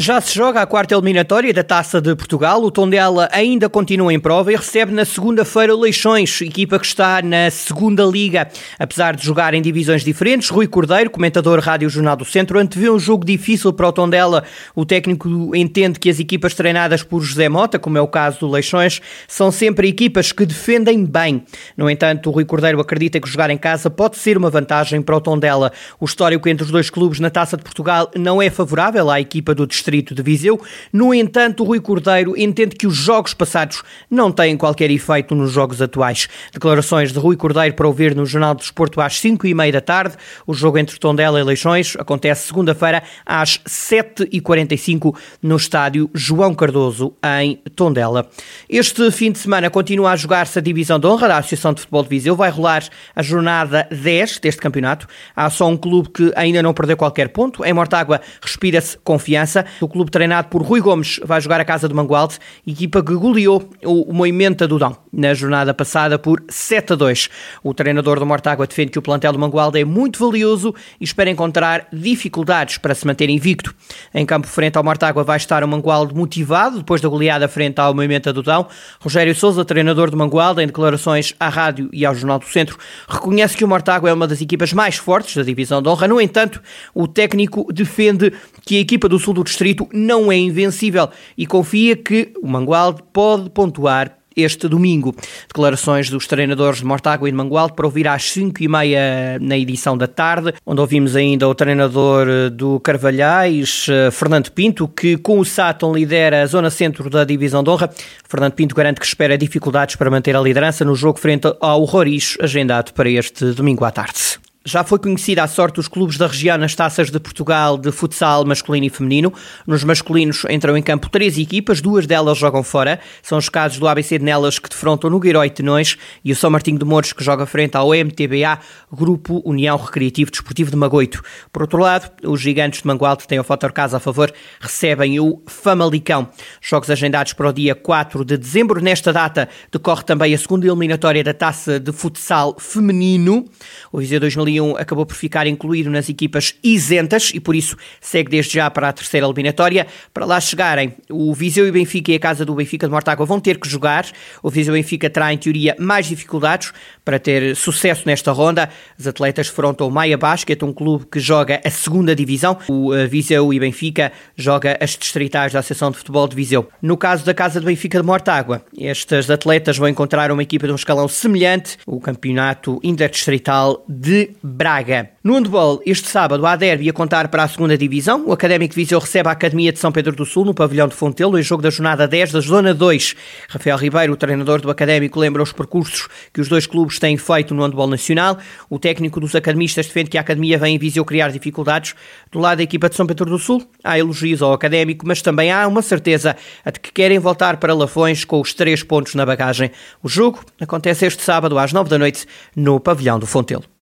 Já se joga a quarta eliminatória da Taça de Portugal. O Tondela ainda continua em prova e recebe na segunda-feira Leixões, equipa que está na segunda liga. Apesar de jogar em divisões diferentes, Rui Cordeiro, comentador Rádio Jornal do Centro, antevê um jogo difícil para o Tondela. O técnico entende que as equipas treinadas por José Mota, como é o caso do Leixões, são sempre equipas que defendem bem. No entanto, o Rui Cordeiro acredita que jogar em casa pode ser uma vantagem para o Tondela. O histórico entre os dois clubes na Taça de Portugal não é favorável à equipa do Distrito Distrito de Viseu. No entanto, Rui Cordeiro entende que os jogos passados não têm qualquer efeito nos jogos atuais. Declarações de Rui Cordeiro para ouvir no Jornal do Desporto às 5 e meia da tarde. O jogo entre Tondela e Leixões acontece segunda-feira às 7h45 no estádio João Cardoso, em Tondela. Este fim de semana continua a jogar-se a divisão de honra da Associação de Futebol de Viseu. Vai rolar a jornada 10 deste campeonato. Há só um clube que ainda não perdeu qualquer ponto. Em Mortágua respira-se confiança. O clube treinado por Rui Gomes vai jogar a casa do Mangualde, equipa que goleou o Moimenta do Dão na jornada passada por 7 a 2. O treinador do Mortágua defende que o plantel do Mangualde é muito valioso e espera encontrar dificuldades para se manter invicto. Em campo frente ao Mortágua vai estar o Mangualde motivado depois da goleada frente ao Moimenta do Dão. Rogério Souza, treinador do Mangualde, em declarações à rádio e ao Jornal do Centro, reconhece que o Mortágua é uma das equipas mais fortes da divisão de honra. No entanto, o técnico defende que a equipa do sul do distrito distrito não é invencível e confia que o Mangualde pode pontuar este domingo. Declarações dos treinadores de Mortágua e de Mangualde para ouvir às 5 e meia na edição da tarde, onde ouvimos ainda o treinador eh, do Carvalhais, eh, Fernando Pinto, que com o Sátão lidera a zona centro da divisão de honra. Fernando Pinto garante que espera dificuldades para manter a liderança no jogo frente ao Roriz, agendado para este domingo à tarde. Já foi conhecida a sorte dos clubes da região nas taças de Portugal de futsal masculino e feminino. Nos masculinos entram em campo três equipas, duas delas jogam fora. São os casos do ABC de Nelas que defrontam no Guiró e Tenões e o São Martinho de Mouros que joga frente ao MTBA, Grupo União Recreativo Desportivo de Magoito. Por outro lado, os gigantes de Mangualde têm o Fator Casa a favor, recebem o Famalicão. Jogos agendados para o dia 4 de dezembro. Nesta data decorre também a segunda eliminatória da taça de futsal feminino. O Viseu 2001 2021 acabou por ficar incluído nas equipas isentas e por isso segue desde já para a terceira eliminatória. Para lá chegarem, o Viseu e o Benfica e a casa do Benfica de Mortágua vão ter que jogar. O Viseu e Benfica terá, em teoria, mais dificuldades para ter sucesso nesta ronda. Os atletas frontam o Maia Basket, um clube que joga a segunda divisão. O eh, Viseu e Benfica joga as distritais da Associação de Futebol de Viseu. No caso da casa do Benfica de Mortágua, estes atletas vão encontrar uma equipa de um escalão semelhante, o campeonato interdistrital de Braga. No handball, este sábado há derby a contar para a segunda divisão. O Académico de Viseu recebe a Academia de São Pedro do Sul no pavilhão de Fontelo em jogo da jornada 10 da Zona 2. Rafael Ribeiro, o treinador do Académico, lembra os percursos que os dois clubes têm feito no handball nacional. O técnico dos academistas defende que a Academia vem em Viseu criar dificuldades. Do lado da equipa de São Pedro do Sul, há elogios ao Académico, mas também há uma certeza a de que querem voltar para Lafões com os três pontos na bagagem. O jogo acontece este sábado às 9 da noite no pavilhão do Fontelo.